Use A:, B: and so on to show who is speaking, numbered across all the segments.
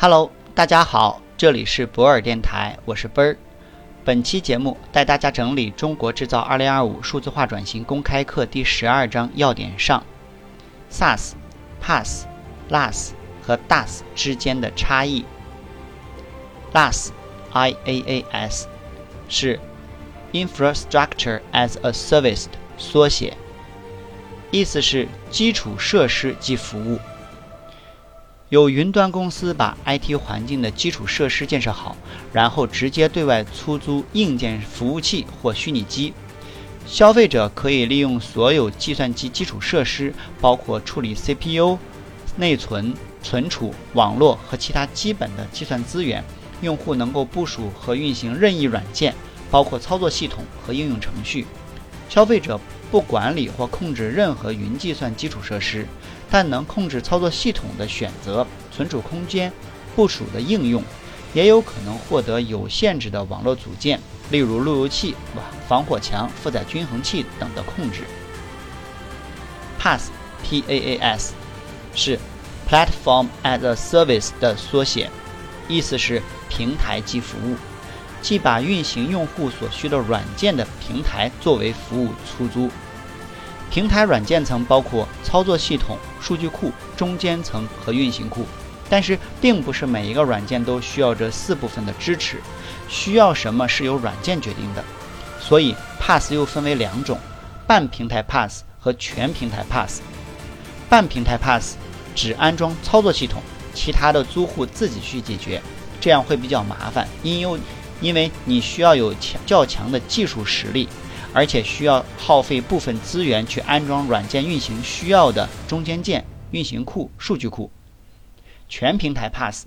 A: Hello，大家好，这里是博尔电台，我是奔儿。本期节目带大家整理《中国制造2025数字化转型公开课》第十二章要点上，SaaS、PaaS、LaaS 和 DaaS 之间的差异。LaaS，I-A-A-S，是 Infrastructure as a Service 的缩写，意思是基础设施及服务。有云端公司把 IT 环境的基础设施建设好，然后直接对外出租硬件服务器或虚拟机。消费者可以利用所有计算机基础设施，包括处理 CPU、内存、存储、网络和其他基本的计算资源。用户能够部署和运行任意软件，包括操作系统和应用程序。消费者不管理或控制任何云计算基础设施。但能控制操作系统的选择、存储空间、部署的应用，也有可能获得有限制的网络组件，例如路由器、防火墙、负载均衡器等的控制。PaaS，P-A-A-S，是 Platform as a Service 的缩写，意思是平台即服务，即把运行用户所需的软件的平台作为服务出租。平台软件层包括操作系统、数据库、中间层和运行库，但是并不是每一个软件都需要这四部分的支持。需要什么是由软件决定的，所以 PaaS 又分为两种：半平台 PaaS 和全平台 PaaS。半平台 PaaS 只安装操作系统，其他的租户自己去解决，这样会比较麻烦，因为因为你需要有强较强的技术实力。而且需要耗费部分资源去安装软件运行需要的中间件、运行库、数据库。全平台 Pass，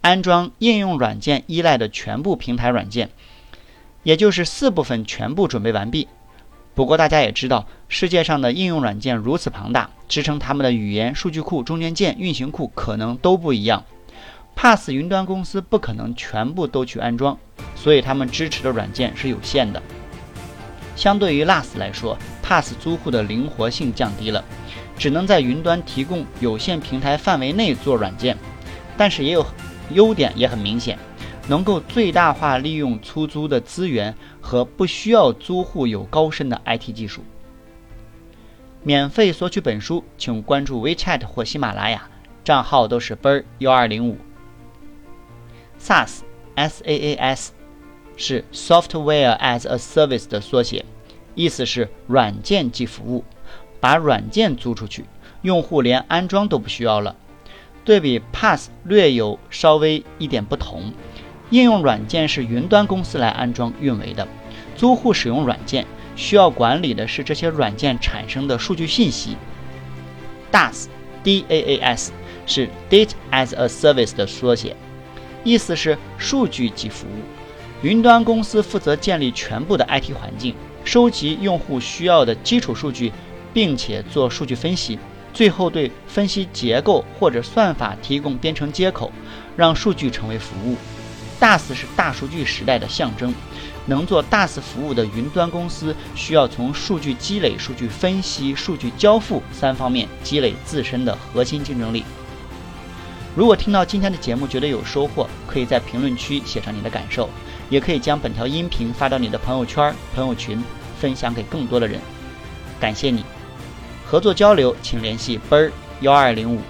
A: 安装应用软件依赖的全部平台软件，也就是四部分全部准备完毕。不过大家也知道，世界上的应用软件如此庞大，支撑他们的语言、数据库、中间件、运行库可能都不一样。，Pass 云端公司不可能全部都去安装，所以他们支持的软件是有限的。相对于 LaaS 来说，PaaS 租户的灵活性降低了，只能在云端提供有限平台范围内做软件，但是也有优点，也很明显，能够最大化利用出租的资源和不需要租户有高深的 IT 技术。免费索取本书，请关注 WeChat 或喜马拉雅，账号都是 ber 幺二零五。SaaS，S-A-A-S。是 Software as a Service 的缩写，意思是软件即服务，把软件租出去，用户连安装都不需要了。对比 Pass 略有稍微一点不同，应用软件是云端公司来安装运维的，租户使用软件需要管理的是这些软件产生的数据信息。DaaS，D-A-A-S 是 Data as a Service 的缩写，意思是数据即服务。云端公司负责建立全部的 IT 环境，收集用户需要的基础数据，并且做数据分析，最后对分析结构或者算法提供编程接口，让数据成为服务。Das 是大数据时代的象征，能做 Das 服务的云端公司需要从数据积累、数据分析、数据交付三方面积累自身的核心竞争力。如果听到今天的节目觉得有收获，可以在评论区写上你的感受。也可以将本条音频发到你的朋友圈、朋友群，分享给更多的人。感谢你，合作交流请联系奔儿幺二零五。